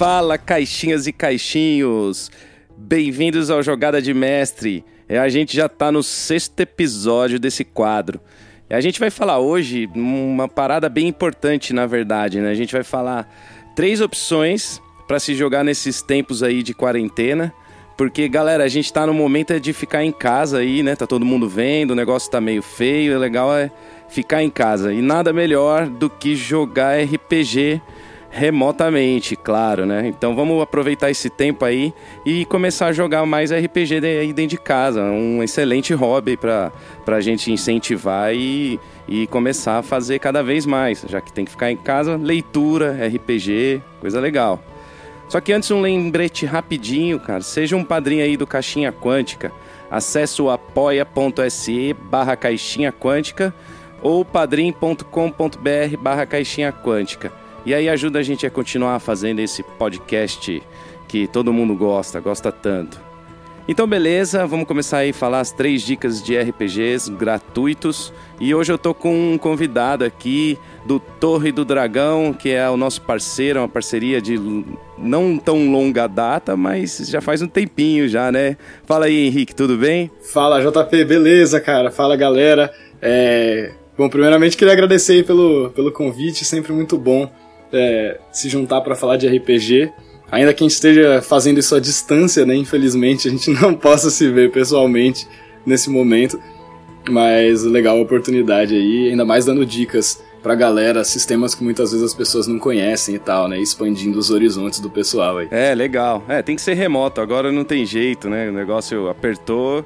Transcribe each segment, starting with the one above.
Fala, caixinhas e caixinhos! Bem-vindos ao Jogada de Mestre. É, a gente já tá no sexto episódio desse quadro. A gente vai falar hoje uma parada bem importante, na verdade, né? A gente vai falar três opções para se jogar nesses tempos aí de quarentena. Porque, galera, a gente tá no momento de ficar em casa aí, né? Tá todo mundo vendo, o negócio tá meio feio. O legal é ficar em casa. E nada melhor do que jogar RPG remotamente, claro, né? Então vamos aproveitar esse tempo aí e começar a jogar mais RPG dentro de casa. Um excelente hobby para a gente incentivar e, e começar a fazer cada vez mais, já que tem que ficar em casa, leitura, RPG, coisa legal. Só que antes um lembrete rapidinho, cara. Seja um padrinho aí do Caixinha Quântica. Acesse o apoia.se barra caixinha quântica ou padrim.com.br barra caixinha quântica. E aí ajuda a gente a continuar fazendo esse podcast que todo mundo gosta, gosta tanto. Então beleza, vamos começar aí a falar as três dicas de RPGs gratuitos. E hoje eu tô com um convidado aqui do Torre do Dragão, que é o nosso parceiro, uma parceria de não tão longa data, mas já faz um tempinho já, né? Fala aí, Henrique, tudo bem? Fala, JP, beleza, cara? Fala, galera. É... Bom, primeiramente queria agradecer pelo, pelo convite, sempre muito bom é, se juntar para falar de RPG. Ainda que a gente esteja fazendo isso à distância, né? Infelizmente a gente não possa se ver pessoalmente nesse momento. Mas legal a oportunidade aí, ainda mais dando dicas pra galera, sistemas que muitas vezes as pessoas não conhecem e tal, né? Expandindo os horizontes do pessoal aí. É, legal. É, tem que ser remoto, agora não tem jeito, né? O negócio apertou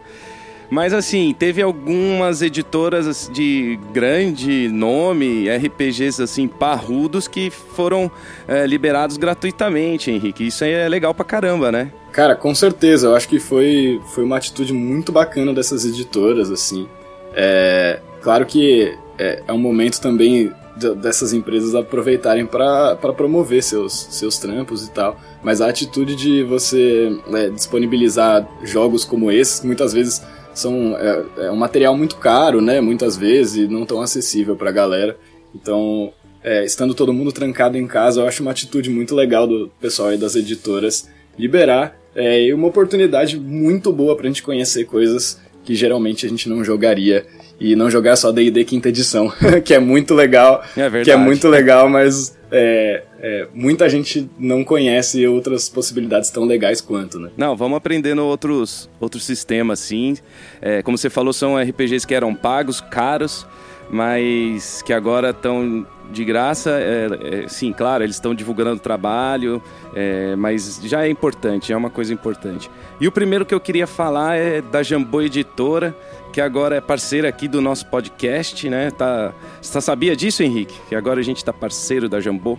mas assim, teve algumas editoras de grande nome, RPGs assim, parrudos, que foram é, liberados gratuitamente, Henrique. Isso aí é legal pra caramba, né? Cara, com certeza. Eu acho que foi, foi uma atitude muito bacana dessas editoras, assim. É, claro que é, é um momento também dessas empresas aproveitarem para promover seus, seus trampos e tal. Mas a atitude de você é, disponibilizar jogos como esses, que muitas vezes são é, é, um material muito caro, né? Muitas vezes, não tão acessível para a galera. Então, é, estando todo mundo trancado em casa, eu acho uma atitude muito legal do pessoal e das editoras liberar é, e uma oportunidade muito boa para a gente conhecer coisas que geralmente a gente não jogaria e não jogar só D&D quinta edição, que é muito legal, é que é muito legal, mas é, é, muita gente não conhece outras possibilidades tão legais quanto, né? Não, vamos aprendendo outros, outros sistemas, sim. É, como você falou, são RPGs que eram pagos, caros, mas que agora estão de graça. É, é, sim, claro, eles estão divulgando o trabalho, é, mas já é importante, é uma coisa importante. E o primeiro que eu queria falar é da Jambô Editora, que agora é parceira aqui do nosso podcast, né? Tá, você sabia disso, Henrique? Que agora a gente está parceiro da Jambô?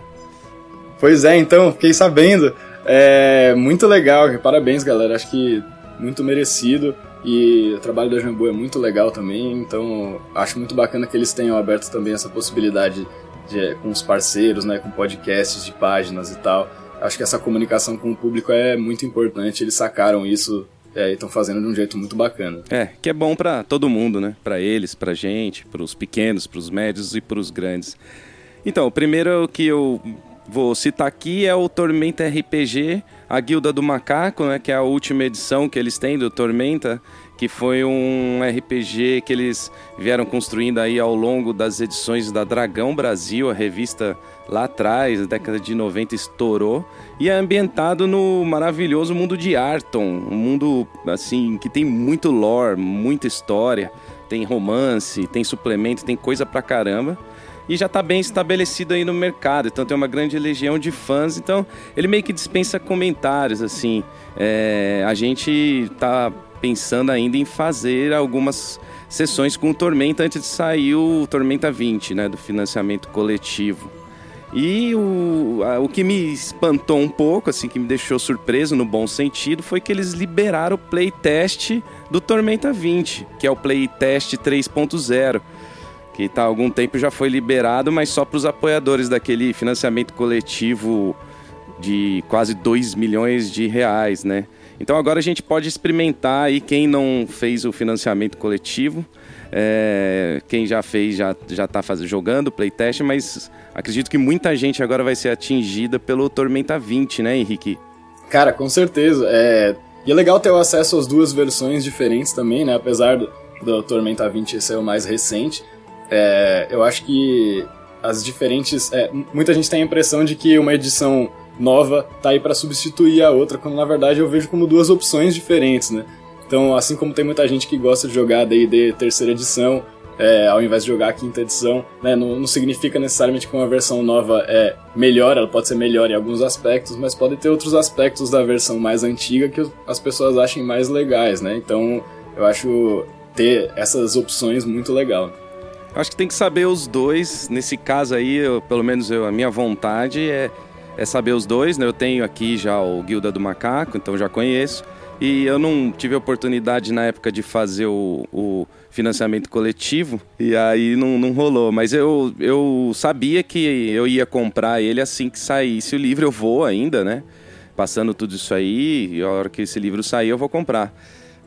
Pois é, então, fiquei sabendo. É muito legal, parabéns, galera. Acho que muito merecido. E o trabalho da Jambô é muito legal também, então acho muito bacana que eles tenham aberto também essa possibilidade de, com os parceiros, né, com podcasts de páginas e tal. Acho que essa comunicação com o público é muito importante, eles sacaram isso é, estão fazendo de um jeito muito bacana. É, que é bom para todo mundo, né? Para eles, para gente, para os pequenos, para os médios e para os grandes. Então, o primeiro que eu vou citar aqui é o Tormenta RPG, a Guilda do Macaco, né? Que é a última edição que eles têm do Tormenta que foi um RPG que eles vieram construindo aí ao longo das edições da Dragão Brasil, a revista lá atrás, na década de 90 estourou, e é ambientado no maravilhoso mundo de Arton, um mundo assim que tem muito lore, muita história, tem romance, tem suplemento, tem coisa pra caramba. E já está bem estabelecido aí no mercado, então tem uma grande legião de fãs, então ele meio que dispensa comentários, assim. É, a gente tá pensando ainda em fazer algumas sessões com o Tormenta antes de sair o Tormenta 20, né, do financiamento coletivo. E o, o que me espantou um pouco, assim, que me deixou surpreso no bom sentido, foi que eles liberaram o playtest do Tormenta 20, que é o playtest 3.0, que tá há algum tempo já foi liberado, mas só para os apoiadores daquele financiamento coletivo de quase 2 milhões de reais, né? Então agora a gente pode experimentar aí quem não fez o financiamento coletivo. É, quem já fez já, já tá faz, jogando playtest, mas acredito que muita gente agora vai ser atingida pelo Tormenta 20, né, Henrique? Cara, com certeza. É... E é legal ter o acesso às duas versões diferentes também, né? Apesar do, do Tormenta 20 ser o mais recente. É... Eu acho que as diferentes. É... Muita gente tem a impressão de que uma edição nova tá aí para substituir a outra, quando na verdade eu vejo como duas opções diferentes, né? Então, assim como tem muita gente que gosta de jogar D&D terceira edição, é, ao invés de jogar a quinta edição, né, não, não, significa necessariamente que uma versão nova é melhor, ela pode ser melhor em alguns aspectos, mas pode ter outros aspectos da versão mais antiga que as pessoas achem mais legais, né? Então, eu acho ter essas opções muito legal. Acho que tem que saber os dois. Nesse caso aí, eu, pelo menos eu, a minha vontade é, é saber os dois. Né? Eu tenho aqui já o Guilda do Macaco, então já conheço. E eu não tive a oportunidade na época de fazer o, o financiamento coletivo, e aí não, não rolou. Mas eu, eu sabia que eu ia comprar ele assim que saísse o livro, eu vou ainda, né? Passando tudo isso aí, e a hora que esse livro sair eu vou comprar.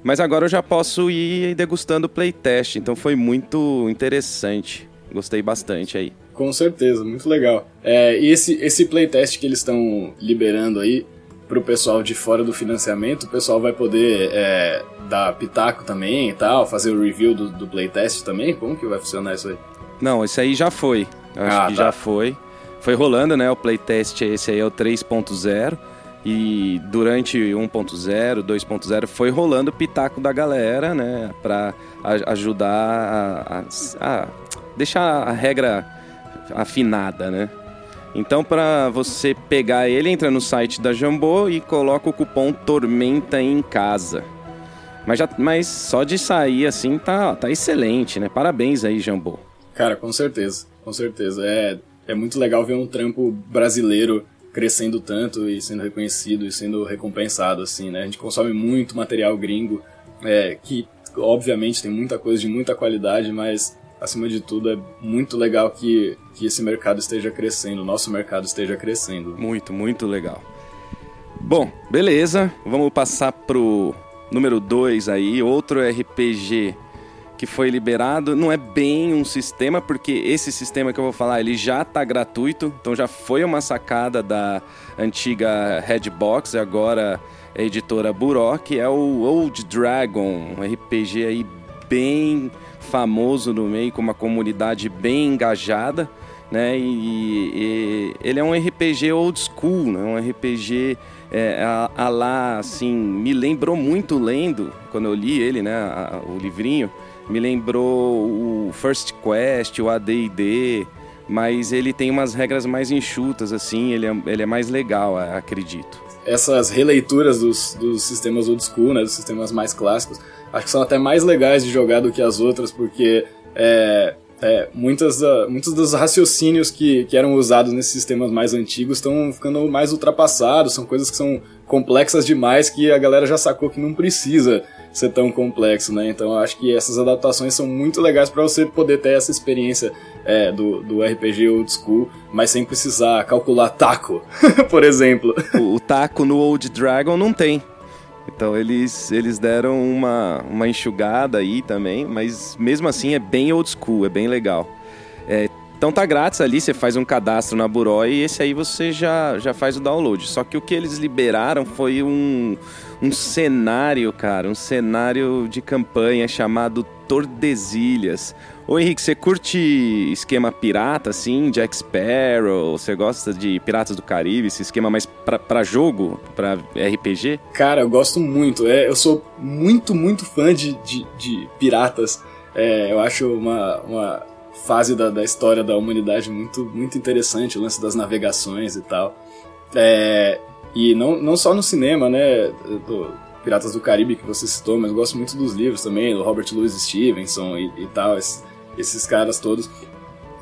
Mas agora eu já posso ir degustando o playtest, então foi muito interessante. Gostei bastante aí. Com certeza, muito legal. É, e esse, esse playtest que eles estão liberando aí, pro pessoal de fora do financiamento, o pessoal vai poder é, dar pitaco também e tal, fazer o review do, do playtest também? Como que vai funcionar isso aí? Não, esse aí já foi. Eu acho ah, que tá. já foi. Foi rolando, né? O playtest, esse aí é o 3.0. E durante 1.0, 2.0 foi rolando o pitaco da galera, né? Pra ajudar a, a, a deixar a regra afinada, né? Então, para você pegar ele, entra no site da Jambô e coloca o cupom Tormenta em casa. Mas, já, mas só de sair assim tá, tá excelente, né? Parabéns aí, Jambô. Cara, com certeza, com certeza. É, é muito legal ver um trampo brasileiro crescendo tanto e sendo reconhecido e sendo recompensado, assim, né? A gente consome muito material gringo, é, que obviamente tem muita coisa de muita qualidade, mas acima de tudo, é muito legal que, que esse mercado esteja crescendo, o nosso mercado esteja crescendo. Muito, muito legal. Bom, beleza. Vamos passar pro número 2 aí, outro RPG que foi liberado. Não é bem um sistema, porque esse sistema que eu vou falar, ele já está gratuito. Então já foi uma sacada da antiga Redbox, agora a editora Buró, que é o Old Dragon, um RPG aí bem famoso no meio, com uma comunidade bem engajada, né? E, e ele é um RPG old school, né? Um RPG é, a, a, lá, assim, me lembrou muito lendo, quando eu li ele, né? A, o livrinho, me lembrou o First Quest, o AD&D, mas ele tem umas regras mais enxutas, assim, ele é, ele é mais legal, acredito. Essas releituras dos, dos sistemas old school, né? Dos sistemas mais clássicos, acho que são até mais legais de jogar do que as outras, porque é, é, muitas, uh, muitos dos raciocínios que, que eram usados nesses sistemas mais antigos estão ficando mais ultrapassados, são coisas que são complexas demais que a galera já sacou que não precisa ser tão complexo, né? Então eu acho que essas adaptações são muito legais para você poder ter essa experiência é, do, do RPG old school, mas sem precisar calcular taco, por exemplo. O, o taco no Old Dragon não tem. Então eles, eles deram uma, uma enxugada aí também, mas mesmo assim é bem old school, é bem legal. É, então tá grátis ali, você faz um cadastro na Buró e esse aí você já, já faz o download. Só que o que eles liberaram foi um, um cenário, cara, um cenário de campanha chamado Tordesilhas. Ô Henrique, você curte esquema pirata, assim, Jack Sparrow? Você gosta de Piratas do Caribe, esse esquema mais pra, pra jogo, pra RPG? Cara, eu gosto muito. É, eu sou muito, muito fã de, de, de piratas. É, eu acho uma, uma fase da, da história da humanidade muito, muito interessante, o lance das navegações e tal. É, e não, não só no cinema, né? Do Piratas do Caribe que você citou, mas gosto muito dos livros também, do Robert Louis Stevenson e, e tal. Esse, esses caras todos.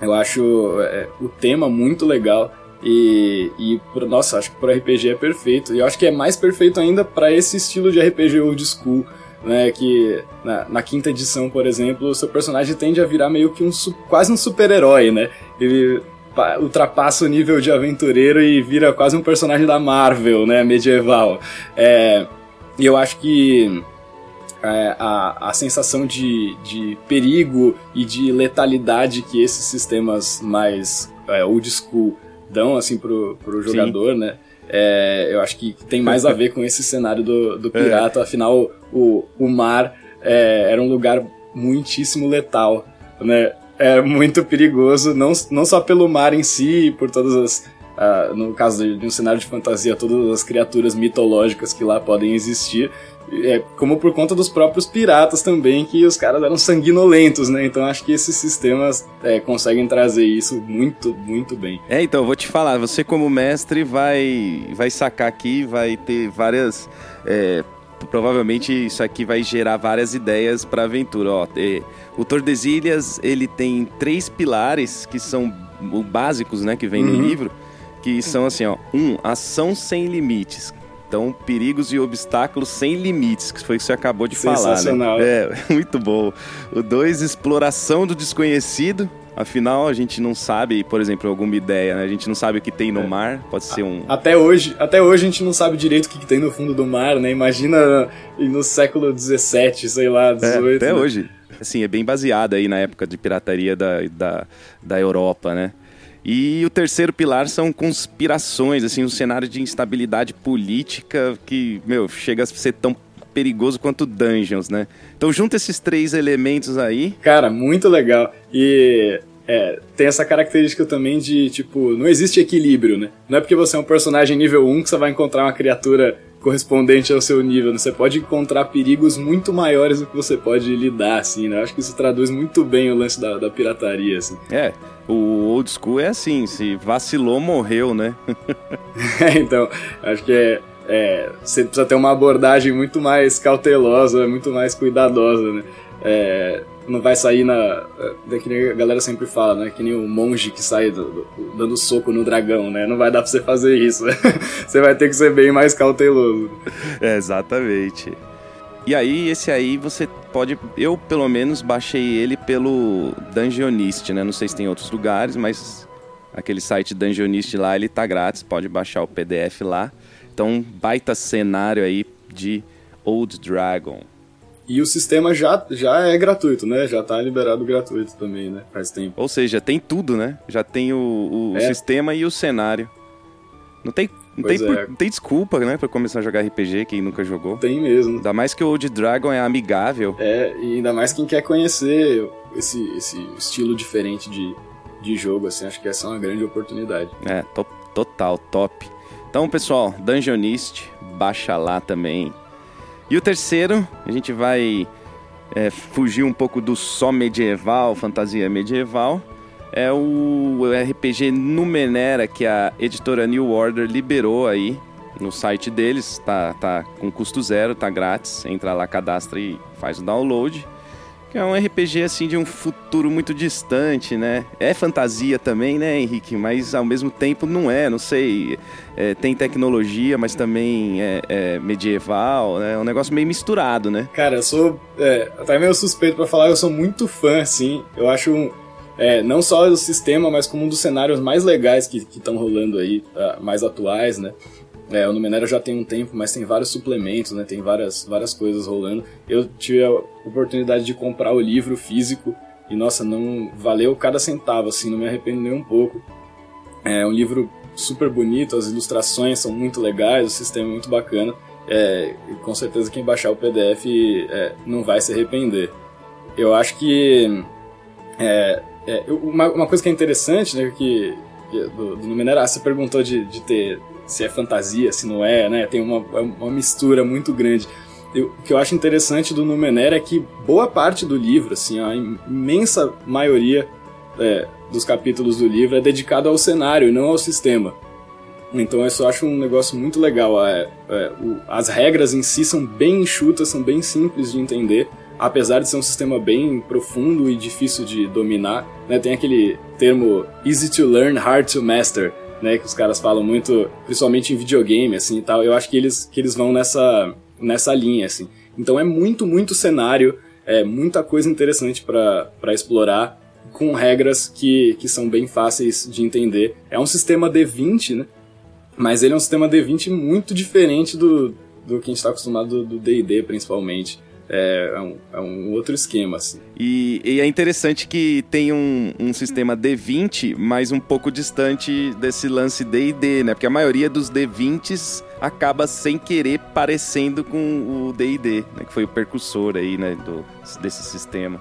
Eu acho é, o tema muito legal e, e nossa, acho que pro RPG é perfeito. E eu acho que é mais perfeito ainda para esse estilo de RPG old school, né? Que na, na, quinta edição, por exemplo, o seu personagem tende a virar meio que um quase um super-herói, né? Ele ultrapassa o nível de aventureiro e vira quase um personagem da Marvel, né? Medieval. É, e eu acho que é, a, a sensação de, de perigo e de letalidade que esses sistemas mais é, old school dão assim pro, pro jogador, Sim. né? É, eu acho que tem mais a ver com esse cenário do, do é. pirata, afinal o, o mar é, era um lugar muitíssimo letal, né? É muito perigoso, não, não só pelo mar em si, por todas as. Uh, no caso de, de um cenário de fantasia, todas as criaturas mitológicas que lá podem existir, é, como por conta dos próprios piratas também, que os caras eram sanguinolentos, né? Então acho que esses sistemas é, conseguem trazer isso muito, muito bem. É, então, vou te falar, você como mestre vai, vai sacar aqui, vai ter várias. É, provavelmente isso aqui vai gerar várias ideias para aventura. Ó, é, o Tordesilhas ele tem três pilares que são básicos, né, que vem uhum. no livro, que são assim, ó, um, ação sem limites. Então, perigos e obstáculos sem limites, que foi o que você acabou de falar, né? É, muito bom. O 2, exploração do desconhecido. Afinal, a gente não sabe, por exemplo, alguma ideia, né? A gente não sabe o que tem no é. mar, pode ser um... Até hoje, até hoje a gente não sabe direito o que, tem no fundo do mar, né? Imagina no século XVII, sei lá, XVIII. É, até né? hoje. Assim, é bem baseado aí na época de pirataria da, da, da Europa, né? E o terceiro pilar são conspirações, assim, um cenário de instabilidade política que, meu, chega a ser tão perigoso quanto Dungeons, né? Então junta esses três elementos aí. Cara, muito legal. E é, tem essa característica também de, tipo, não existe equilíbrio, né? Não é porque você é um personagem nível 1 que você vai encontrar uma criatura correspondente ao seu nível, né? Você pode encontrar perigos muito maiores do que você pode lidar, assim, né? Eu acho que isso traduz muito bem o lance da, da pirataria, assim. É, o old school é assim, se vacilou, morreu, né? é, então, acho que é, é, você precisa ter uma abordagem muito mais cautelosa, muito mais cuidadosa, né? É, não vai sair na. É, que nem a galera sempre fala, né? Que nem o monge que sai do, do, dando soco no dragão, né? Não vai dar pra você fazer isso. Né? você vai ter que ser bem mais cauteloso. É, exatamente. E aí, esse aí você pode. Eu, pelo menos, baixei ele pelo Dungeonist, né? Não sei se tem outros lugares, mas aquele site Dungeonist lá, ele tá grátis, pode baixar o PDF lá. Então, baita cenário aí de Old Dragon. E o sistema já, já é gratuito, né? Já tá liberado gratuito também, né? Faz tempo. Ou seja, tem tudo, né? Já tem o, o é. sistema e o cenário. Não tem não tem, é. não tem, desculpa, né, pra começar a jogar RPG, quem nunca jogou. Tem mesmo. Ainda mais que o Old Dragon é amigável. É, e ainda mais quem quer conhecer esse, esse estilo diferente de, de jogo, assim, acho que essa é uma grande oportunidade. É, to total, top. Então, pessoal, Dungeonist, baixa lá também. E o terceiro, a gente vai é, fugir um pouco do só medieval, fantasia medieval é o RPG Numenera que a editora New Order liberou aí no site deles, tá, tá com custo zero, tá grátis, entra lá, cadastra e faz o download. Que é um RPG assim de um futuro muito distante, né? É fantasia também, né, Henrique? Mas ao mesmo tempo não é, não sei. É, tem tecnologia, mas também é, é, medieval, né? É um negócio meio misturado, né? Cara, eu sou é, até meio suspeito para falar, eu sou muito fã, assim. Eu acho um, é, não só do sistema, mas como um dos cenários mais legais que estão rolando aí, uh, mais atuais, né? É, o Numenera já tem um tempo, mas tem vários suplementos, né? Tem várias, várias coisas rolando. Eu tive a oportunidade de comprar o livro físico e, nossa, não valeu cada centavo, assim, não me arrependo nem um pouco. É um livro super bonito, as ilustrações são muito legais, o sistema é muito bacana. É, com certeza quem baixar o PDF é, não vai se arrepender. Eu acho que é, é, uma, uma, coisa que é interessante, né, que, que do, do Numenera, você perguntou de, de ter se é fantasia, se não é, né? Tem uma, é uma mistura muito grande. Eu, o que eu acho interessante do Numenera é que boa parte do livro, assim, a imensa maioria é, dos capítulos do livro é dedicado ao cenário e não ao sistema. Então eu só acho um negócio muito legal. É, é, o, as regras em si são bem enxutas, são bem simples de entender apesar de ser um sistema bem profundo e difícil de dominar, né, tem aquele termo easy to learn, hard to master, né, que os caras falam muito, principalmente em videogame, assim, e tal. Eu acho que eles, que eles vão nessa, nessa linha, assim. Então é muito, muito cenário, é muita coisa interessante para explorar, com regras que, que são bem fáceis de entender. É um sistema D20, né, mas ele é um sistema D20 muito diferente do, do que a gente está acostumado do D&D, principalmente. É, é, um, é um outro esquema, assim. E, e é interessante que tem um, um sistema D20, mas um pouco distante desse lance D&D, né? Porque a maioria dos D20s acaba sem querer parecendo com o D&D, né? Que foi o percussor aí, né? Do, desse sistema.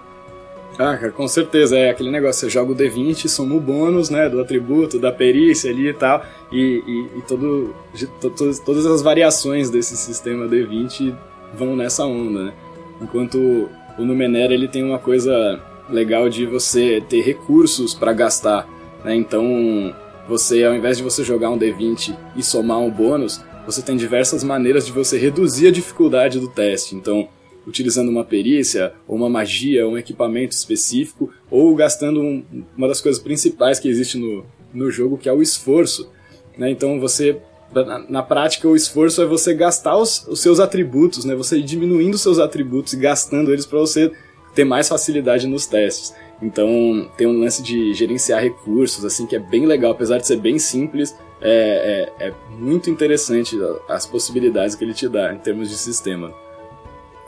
Ah, cara, com certeza. É aquele negócio, você joga o D20, soma o bônus, né, do atributo, da perícia ali e tal, e, e, e todo, to, to, todas as variações desse sistema D20 vão nessa onda, né? Enquanto o Numenera, ele tem uma coisa legal de você ter recursos para gastar, né? Então, você, ao invés de você jogar um D20 e somar um bônus, você tem diversas maneiras de você reduzir a dificuldade do teste. Então, utilizando uma perícia, ou uma magia, um equipamento específico, ou gastando um, uma das coisas principais que existe no, no jogo, que é o esforço. Né? Então você, na, na, prática, o esforço é você gastar os, os seus atributos, né? você diminuindo os seus atributos e gastando eles para você ter mais facilidade nos testes. Então tem um lance de gerenciar recursos, assim, que é bem legal, apesar de ser bem simples, é, é, é muito interessante as possibilidades que ele te dá em termos de sistema.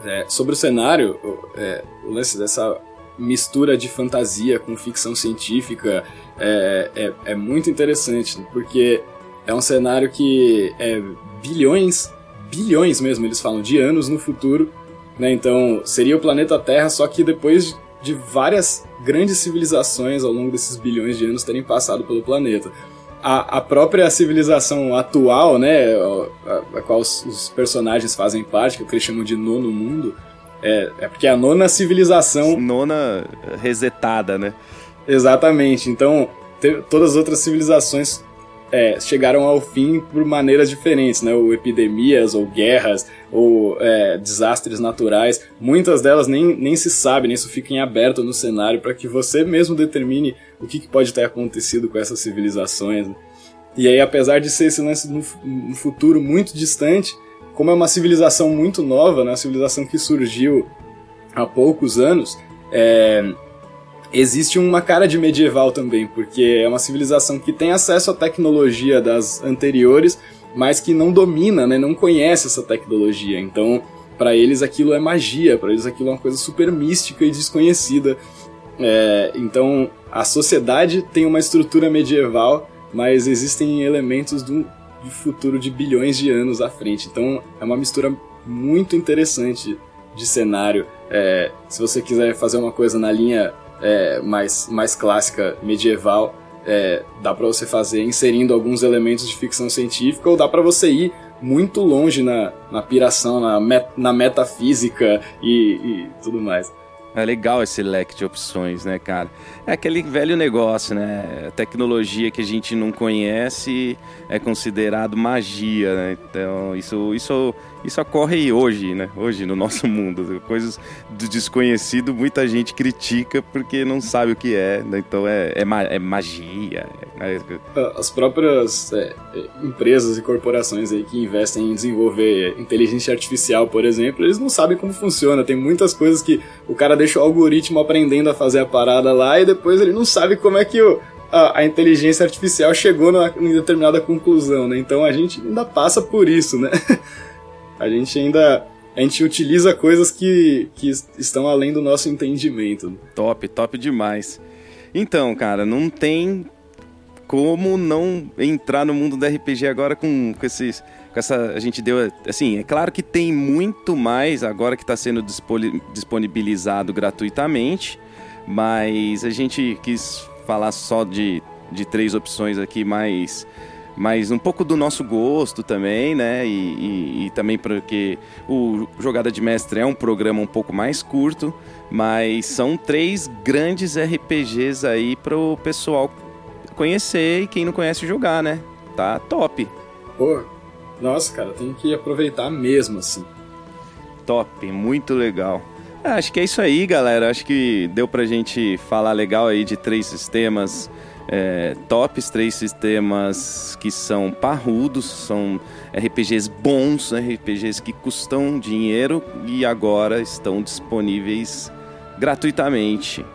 É, sobre o cenário, é, o lance dessa mistura de fantasia com ficção científica é, é, é, muito interessante, porque é um cenário que é bilhões, bilhões mesmo, eles falam, de anos no futuro, né? Então seria o planeta Terra, só que depois de várias grandes civilizações ao longo desses bilhões de anos terem passado pelo planeta a, a própria civilização atual, né, a, a qual os, os, personagens fazem parte, que eles chamam de nono mundo, é, é porque é a nona civilização. Nona resetada, né? Exatamente. Então, todas as outras civilizações é, chegaram ao fim por maneiras diferentes, né? Ou epidemias, ou guerras, ou é, desastres naturais. Muitas delas nem, nem se sabe, nem isso fica em aberto no cenário para que você mesmo determine o que, que, pode ter acontecido com essas civilizações. Né? E aí, apesar de ser esse lance no, no, futuro muito distante, como é uma civilização muito nova, né? uma civilização que surgiu há poucos anos, é, existe uma cara de medieval também, porque é uma civilização que tem acesso à tecnologia das anteriores, mas que não domina, né, não conhece essa tecnologia. Então, para eles aquilo é magia, para eles aquilo é uma coisa super mística e desconhecida. É, então, a sociedade tem uma estrutura medieval, mas existem elementos do, do futuro de bilhões de anos à frente. Então, é uma mistura muito interessante de cenário. É, se você quiser fazer uma coisa na linha é, mais, mais clássica, medieval, é, dá para você fazer inserindo alguns elementos de ficção científica, ou dá para você ir muito longe na, na piração, na, met, na metafísica e, e tudo mais. É legal esse leque de opções, né, cara? É aquele velho negócio, né? A tecnologia que a gente não conhece é considerado magia, né? Então, isso, isso, isso ocorre hoje, né? Hoje no nosso mundo. Coisas do desconhecido, muita gente critica porque não sabe o que é, né? Então é, é, é magia. É... As próprias é, empresas e corporações aí que investem em desenvolver inteligência artificial, por exemplo, eles não sabem como funciona. Tem muitas coisas que o cara deixa o algoritmo aprendendo a fazer a parada lá e depois ele não sabe como é que o, a, a, inteligência artificial chegou numa, em determinada conclusão, né? Então a gente ainda passa por isso, né? a gente ainda a gente utiliza coisas que, que estão além do nosso entendimento. Top, top demais. Então, cara, não tem como não entrar no mundo do RPG agora com, com esses com essa a gente deu assim é claro que tem muito mais agora que está sendo disponibilizado gratuitamente mas a gente quis falar só de, de três opções aqui mais mas um pouco do nosso gosto também, né? E, e, e, também porque o Jogada de Mestre é um programa um pouco mais curto, mas são três grandes RPGs aí para o pessoal conhecer e quem não conhece jogar, né? Tá top. Pô, nossa, cara, tem que aproveitar mesmo, assim. Top, muito legal. É, acho que é isso aí, galera. Acho que deu pra gente falar legal aí de três sistemas é, tops, três sistemas que são parrudos, são RPGs bons, RPGs que custam dinheiro e agora estão disponíveis gratuitamente.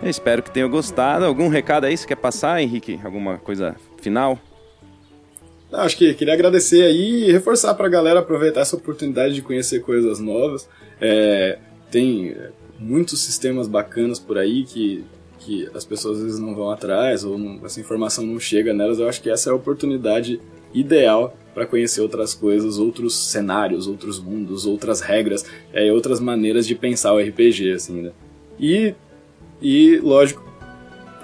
Eu espero que tenham gostado. Algum recado aí você quer passar, Henrique? Alguma coisa final? Acho que queria agradecer aí e reforçar para a galera aproveitar essa oportunidade de conhecer coisas novas. É, tem é, muitos sistemas bacanas por aí que, que as pessoas às vezes não vão atrás ou não, essa informação não chega nelas. Eu acho que essa é a oportunidade ideal para conhecer outras coisas, outros cenários, outros mundos, outras regras, é, outras maneiras de pensar o RPG, assim, né? E, e lógico,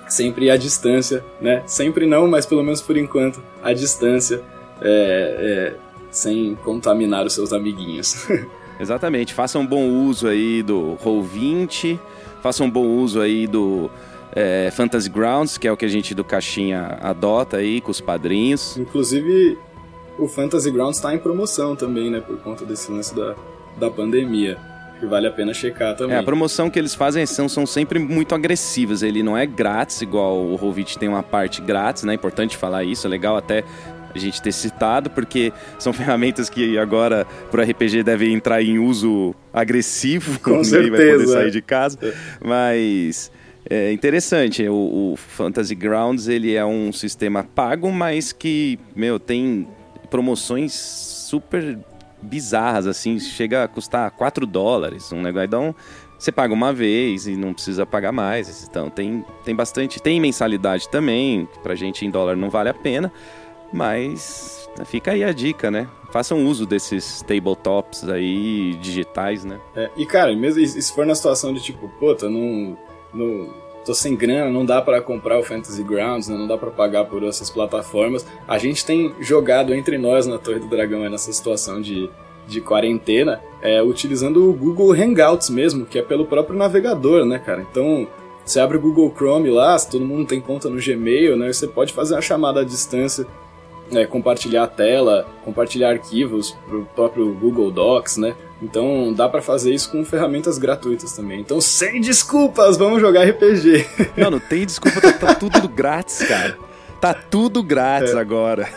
sempre à distância, né? Sempre não, mas pelo menos por enquanto, à distância, é, é, sem contaminar os seus amiguinhos. Exatamente, façam bom uso aí do Roll20, façam bom uso aí do é, Fantasy Grounds, que é o que a gente do Caixinha adota aí com os padrinhos. Inclusive, o Fantasy Grounds está em promoção também, né? Por conta desse lance da, da pandemia que vale a pena checar também. É, a promoção que eles fazem são, são sempre muito agressivas. Ele não é grátis, igual o Rovit tem uma parte grátis, né? É importante falar isso, é legal até a gente ter citado, porque são ferramentas que agora pro RPG devem entrar em uso agressivo, com ninguém certeza. vai poder sair de casa. Mas é interessante, o, o Fantasy Grounds ele é um sistema pago, mas que, meu, tem promoções super bizarras, assim, chega a custar 4 dólares um negócio. Então, você paga uma vez e não precisa pagar mais. Então, tem, tem bastante. Tem mensalidade também, pra gente em dólar não vale a pena, mas fica aí a dica, né? Façam uso desses tabletops aí digitais, né? É, e cara, mesmo se for na situação de tipo, puta, não. não tô sem grana, não dá para comprar o Fantasy Grounds, né? não dá para pagar por essas plataformas. A gente tem jogado entre nós na Torre do Dragão nessa situação de, de quarentena, é, utilizando o Google Hangouts mesmo, que é pelo próprio navegador, né, cara? Então, você abre o Google Chrome lá, se todo mundo tem conta no Gmail, né? Você pode fazer uma chamada à distância, né, compartilhar a tela, compartilhar arquivos pro próprio Google Docs, né? Então dá para fazer isso com ferramentas gratuitas também. Então sem desculpas, vamos jogar RPG. Não, não tem desculpa, tá, tá tudo grátis, cara. Tá tudo grátis é. agora.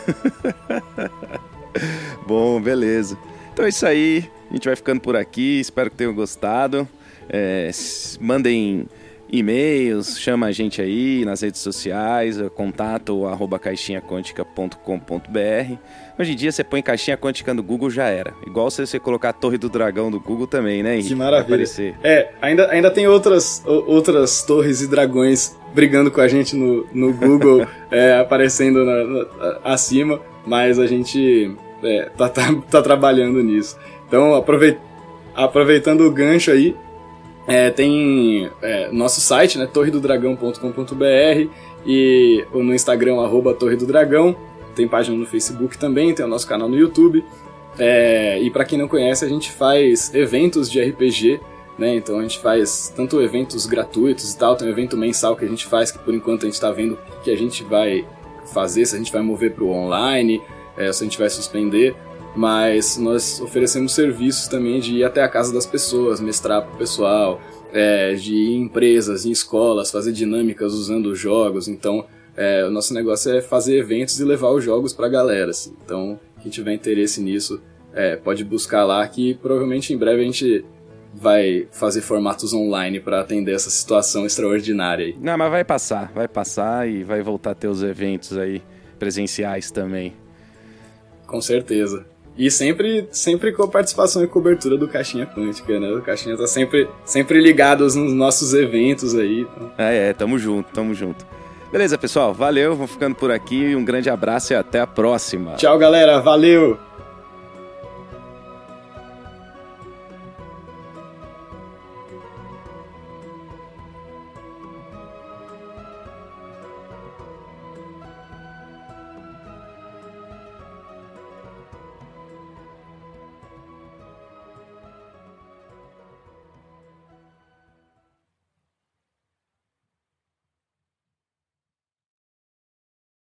Bom, beleza. Então é isso aí. A gente vai ficando por aqui. Espero que tenham gostado. É, mandem e-mails, chama a gente aí nas redes sociais, contato arroba caixinhaquântica.com.br. Hoje em dia você põe caixinha quântica no Google já era. Igual se você colocar a Torre do Dragão do Google também, né? Que maravilha. É, ainda, ainda tem outras, outras torres e dragões brigando com a gente no, no Google, é, aparecendo na, na, acima, mas a gente é, tá, tá, tá trabalhando nisso. Então, aproveitando o gancho aí, é, tem é, nosso site, né, torredodragão.com.br e no Instagram, arroba Torre do Dragão. Tem página no Facebook também, tem o nosso canal no YouTube. É, e para quem não conhece, a gente faz eventos de RPG, né? Então a gente faz tanto eventos gratuitos e tal, tem um evento mensal que a gente faz, que por enquanto a gente está vendo que a gente vai fazer, se a gente vai mover para o online, é, se a gente vai suspender mas nós oferecemos serviços também de ir até a casa das pessoas, mestrar para o pessoal, é, de ir em empresas, em escolas, fazer dinâmicas usando jogos. Então, é, o nosso negócio é fazer eventos e levar os jogos para a galera. Assim. Então, quem tiver interesse nisso, é, pode buscar lá que provavelmente em breve a gente vai fazer formatos online para atender essa situação extraordinária aí. Não, mas vai passar, vai passar e vai voltar a ter os eventos aí presenciais também. Com certeza. E sempre, sempre com a participação e cobertura do Caixinha Quântica, né? O Caixinha tá sempre, sempre ligado nos nossos eventos aí. Então. É, é, tamo junto, tamo junto. Beleza, pessoal, valeu, vou ficando por aqui, um grande abraço e até a próxima. Tchau, galera, valeu!